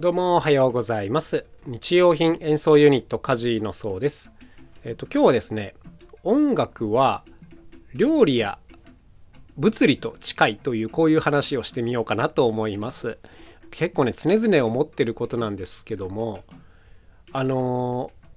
どうもおはようございます。日用品演奏ユニットカジのそうです。えっ、と今日はですね、音楽は料理や物理と近いというこういう話をしてみようかなと思います。結構ね常々思ってることなんですけども、あのー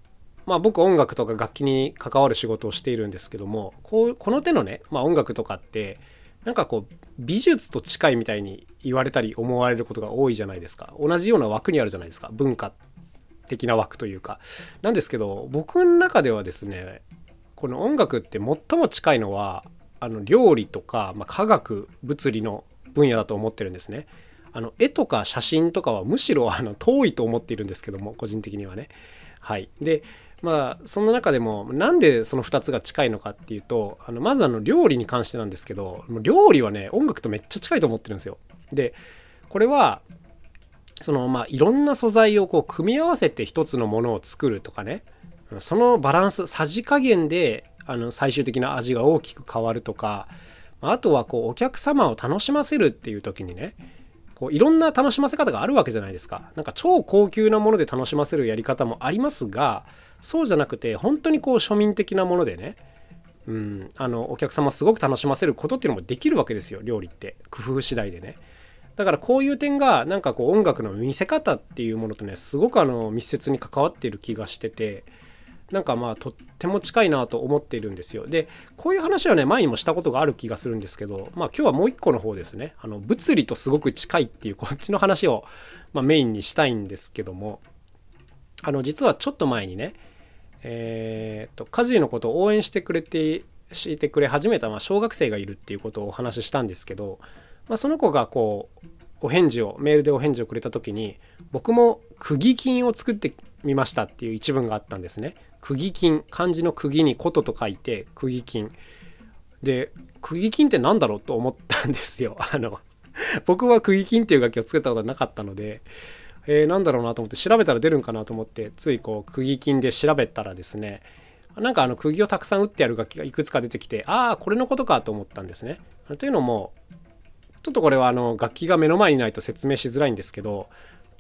まあ僕音楽とか楽器に関わる仕事をしているんですけども、こうこの手のね、まあ、音楽とかってなんかこう美術と近いみたいに言われたり思われることが多いじゃないですか。同じような枠にあるじゃないですか。文化的な枠というか。なんですけど僕の中ではですねこの音楽って最も近いのはあの料理とか、まあ、科学物理の分野だと思ってるんですね。あの絵とか写真とかはむしろあの遠いと思っているんですけども個人的にはね。はい。でまあその中でもなんでその2つが近いのかっていうとあのまずあの料理に関してなんですけど料理はね音楽とめっちゃ近いと思ってるんですよ。でこれはそのまあいろんな素材をこう組み合わせて一つのものを作るとかねそのバランスさじ加減であの最終的な味が大きく変わるとかあとはこうお客様を楽しませるっていう時にねこういろんな楽しませ方があるわけじゃないですか。なんか超高級なもので楽しませるやり方もありますがそうじゃなくて本当にこう庶民的なものでねうん、あのお客様すごく楽しませることっていうのもできるわけですよ料理って工夫次第でねだからこういう点がなんかこう音楽の見せ方っていうものとねすごくあの密接に関わっている気がしててなんかまあとっても近いなと思っているんですよ。でこういう話はね前にもしたことがある気がするんですけどまあ今日はもう一個の方ですね。あの物理とすごく近いっていうこっちの話を、まあ、メインにしたいんですけども。あの実はちょっと前にねえーっとカジのことを応援してくれてしてくれ始めた、まあ、小学生がいるっていうことをお話ししたんですけど、まあ、その子がこうお返事をメールでお返事をくれた時に僕も釘金を作ってみましたっていう一文があったんですね。釘金漢字の釘に琴と書いて釘金。で釘金って何だろうと思ったんですよ。あの僕は釘金っていう楽器を作ったことはなかったのでえー、なんだろうなと思って調べたら出るんかなと思ってついこう釘金で調べたらですねなんかあの釘をたくさん打ってやる楽器がいくつか出てきてああこれのことかと思ったんですね。というのもちょっとこれはあの楽器が目の前にないと説明しづらいんですけど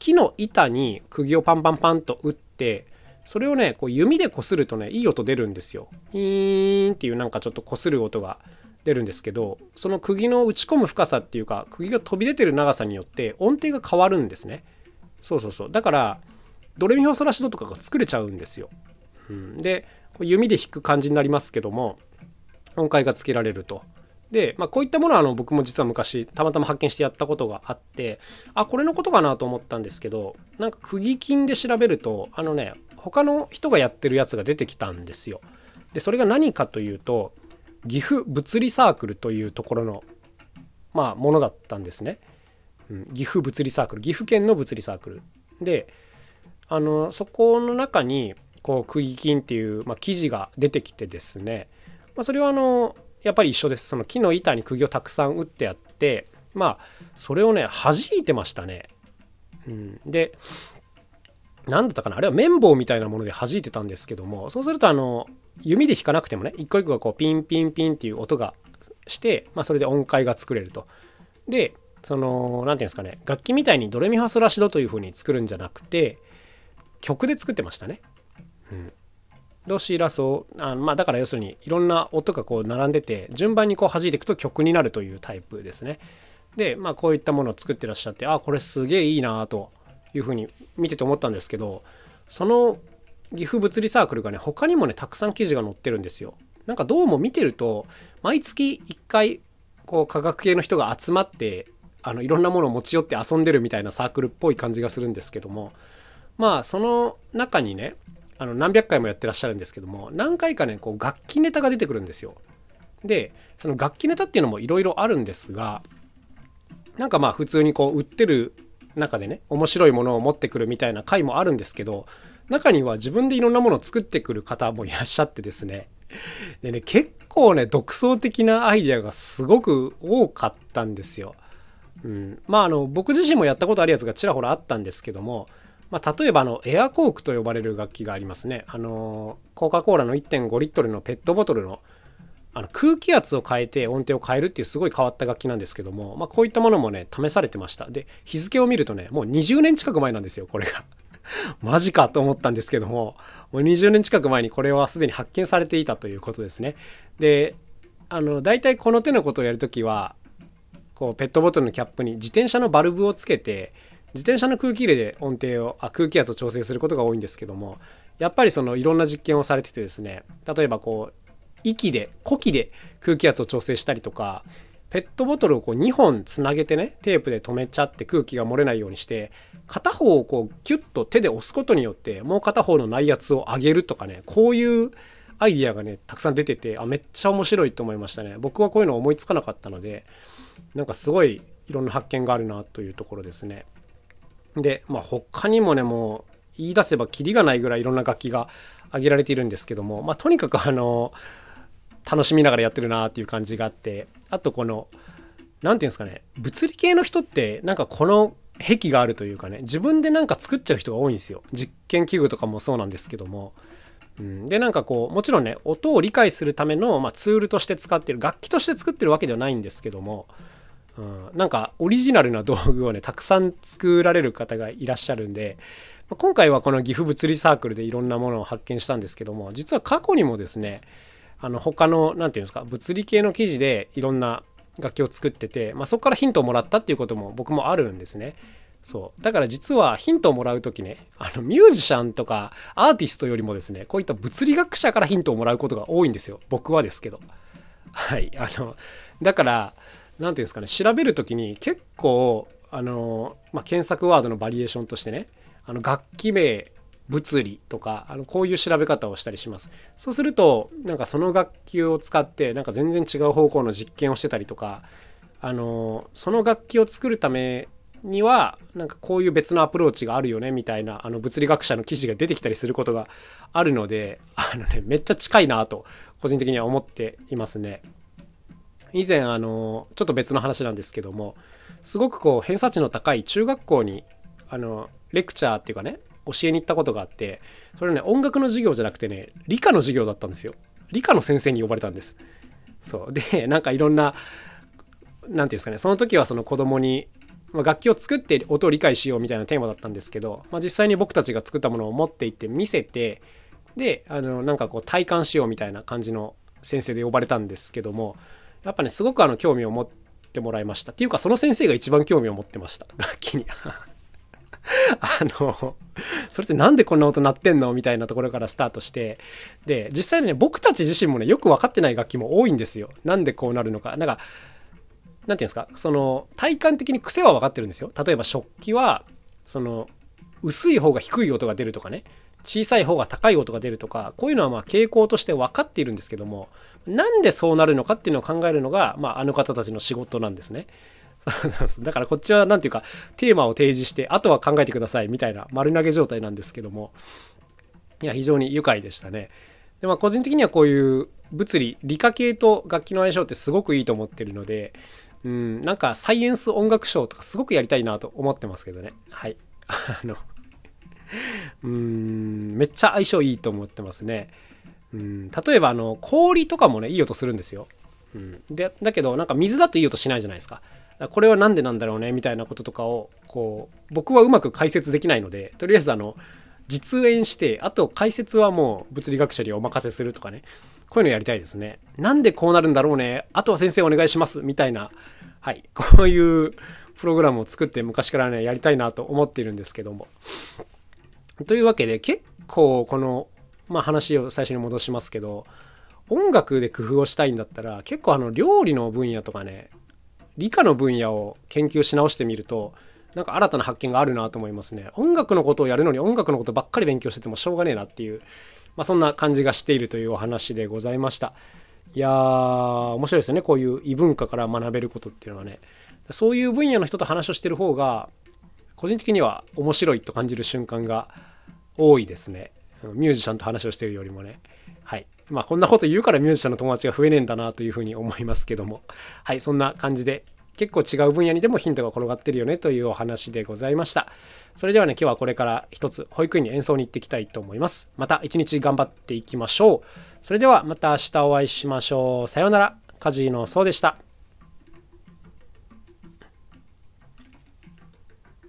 木の板に釘をパンパンパンと打ってそれをねこう弓でこするとねいい音出るんですよ。イーンっていうなんかちょっとこする音が出るんですけどその釘の打ち込む深さっていうか釘が飛び出てる長さによって音程が変わるんですね。そうそうそう。だから、ドレミファソラシドとかが作れちゃうんですよ。うん、で、弓で弾く感じになりますけども、音階がつけられると。で、まあ、こういったものはあの僕も実は昔たまたま発見してやったことがあってあこれのことかなと思ったんですけどなんか釘金で調べるとあのね他の人がやってるやつが出てきたんですよ。でそれが何かというと岐阜物理サークルというところのまあものだったんですね。うん岐阜物理サークル岐阜県の物理サークルであのそこの中にこう釘金っていう、まあ、記事が出てきてですね、まあ、それはあのやっぱり一緒です。その木の板に釘をたくさん打ってあってまあそれをね弾いてましたね、うん、で何だったかな。あれは綿棒みたいなもので弾いてたんですけどもそうするとあの弓で弾かなくてもね一個一個がこうピンピンピンっていう音がして、まあ、それで音階が作れると。でその、なんていうんですかね、楽器みたいにドレミファソラシドという風に作るんじゃなくて、曲で作ってましたね。うん。ドシラソあまあだから要するにいろんな音がこう並んでて順番にこう弾いていくと曲になるというタイプですね。でまあこういったものを作ってらっしゃってあこれすげえいいなというふうに見てて思ったんですけどその岐阜物理サークルがね他にもねたくさん記事が載ってるんですよ。なんかどうも見てると毎月1回こう科学系の人が集まってあのいろんなものを持ち寄って遊んでるみたいなサークルっぽい感じがするんですけどもまあその中にねあの何百回もやってらっしゃるんですけども何回かねこう楽器ネタが出てくるんですよ。でその楽器ネタっていうのもいろいろあるんですがなんかまあ普通にこう売ってる中でね面白いものを持ってくるみたいな回もあるんですけど中には自分でいろんなものを作ってくる方もいらっしゃってですねでね結構ね独創的なアイデアがすごく多かったんですよ。うん、まああの僕自身もやったことあるやつがちらほらあったんですけども、まあ、例えばあのエアコークと呼ばれる楽器がありますねあのコカ・コーラの1.5リットルのペットボトルのあの空気圧を変えて音程を変えるっていうすごい変わった楽器なんですけども、まあ、こういったものもね、試されてました。で、日付を見るとね、もう20年近く前なんですよ、これが。マジかと思ったんですけども、もう20年近く前にこれはすでに発見されていたということですね。で、あの、大体この手のことをやるときは、こう、ペットボトルのキャップに自転車のバルブをつけて、自転車の空気入れで音程をあ空気圧を調整することが多いんですけどもやっぱりそのいろんな実験をされててですね例えばこう息で呼気で空気圧を調整したりとかペットボトルをこう2本つなげてねテープで留めちゃって空気が漏れないようにして片方をこうキュッと手で押すことによってもう片方の内圧を上げるとかねこういうアイディアがねたくさん出ててあめっちゃ面白いと思いましたね。僕はこういうの思いつかなかったのでなんかすごいいろんな発見があるなというところですね。でまあ他にもねもう言い出せばキリがないぐらいいろんな楽器が挙げられているんですけどもまあとにかくあの楽しみながらやってるなっていう感じがあってあとこの何て言うんですかね物理系の人ってなんかこの癖があるというかね自分でなんか作っちゃう人が多いんですよ。実験器具とかもそうなんですけども、うん、でなんかこうもちろんね音を理解するための、まあ、ツールとして使ってる楽器として作ってるわけではないんですけども、うん、なんかオリジナルな道具をねたくさん作られる方がいらっしゃるんで今回はこの岐阜物理サークルでいろんなものを発見したんですけども実は過去にもですねあの他の何て言うんですか物理系の記事でいろんな楽器を作ってて、まあ、そこからヒントをもらったっていうことも僕もあるんですね。そう。だから実はヒントをもらう時ねあのミュージシャンとかアーティストよりもですねこういった物理学者からヒントをもらうことが多いんですよ。僕はですけど。はい。あのだから何ていうんですかね調べる時に結構あの、まあ、検索ワードのバリエーションとしてねあの楽器名物理とかあのこういう調べ方をしたりしますそうするとなんかその楽器を使ってなんか全然違う方向の実験をしてたりとかあのその楽器を作るためにはなんかこういう別のアプローチがあるよねみたいなあの物理学者の記事が出てきたりすることがあるのであの、ね、めっちゃ近いなと個人的には思っていますね。以前あのちょっと別の話なんですけどもすごくこう偏差値の高い中学校にあのレクチャーっていうかね教えに行ったことがあってそれね音楽の授業じゃなくてね理科の授業だったんですよ。理科の先生に呼ばれたんです。そう。でなんかいろんな何て言うんですかねその時はその子供にま楽器を作って音を理解しようみたいなテーマだったんですけど、まあ、実際に僕たちが作ったものを持って行って見せてであのなんかこう体感しようみたいな感じの先生で呼ばれたんですけどもやっぱねすごくあの興味を持ってもらいました。っていうかその先生が一番興味を持ってました。楽器に。あの、それってなんでこんな音鳴ってんの？みたいなところからスタートして、で、実際にね、僕たち自身もね、よく分かってない楽器も多いんですよ。なんでこうなるのか。なんか、なんていうんですか、その、体感的に癖は分かってるんですよ。例えば食器は、その、薄い方が低い音が出るとかね、小さい方が高い音が出るとか、こういうのはま傾向として分かっているんですけども、なんでそうなるのかっていうのを考えるのが、まあ、あの方たちの仕事なんですね。だからこっちは何ていうかテーマを提示してあとは考えてくださいみたいな丸投げ状態なんですけどもいや非常に愉快でしたね。でまあ個人的にはこういう物理理科系と楽器の相性ってすごくいいと思ってるのでうんなんかサイエンス音楽賞とかすごくやりたいなと思ってますけどね。はい。あの うんめっちゃ相性いいと思ってますね。うん例えばあの氷とかもねいい音するんですよ。うん、でだけどなんか水だといい音しないじゃないですか。これは何でなんだろうねみたいなこととかをこう僕はうまく解説できないのでとりあえずあの実演してあと解説はもう物理学者にお任せするとかね。こういうのやりたいですね。なんでこうなるんだろうね。あとは先生お願いします。みたいなはいこういうプログラムを作って昔からねやりたいなと思っているんですけども。というわけで結構この、まあ、話を最初に戻しますけど音楽で工夫をしたいんだったら結構あの料理の分野とかね理科の分野を研究し直してみるとなんか新たな発見があるなと思いますね。音楽のことをやるのに音楽のことばっかり勉強しててもしょうがねえなっていう、まあ、そんな感じがしているというお話でございました。いやー面白いですよね。こういう異文化から学べることっていうのはね。そういう分野の人と話をしてる方が個人的には面白いと感じる瞬間が多いですねミュージシャンと話をしているよりもねはいまあこんなこと言うからミュージシャンの友達が増えねえんだなというふうに思いますけどもはいそんな感じで結構違う分野にでもヒントが転がってるよねというお話でございました。それではね、今日はこれから一つ保育園に演奏に行っていきたいと思います。また一日頑張っていきましょう。それではまた明日お会いしましょう。さようなら。カジノそうでした。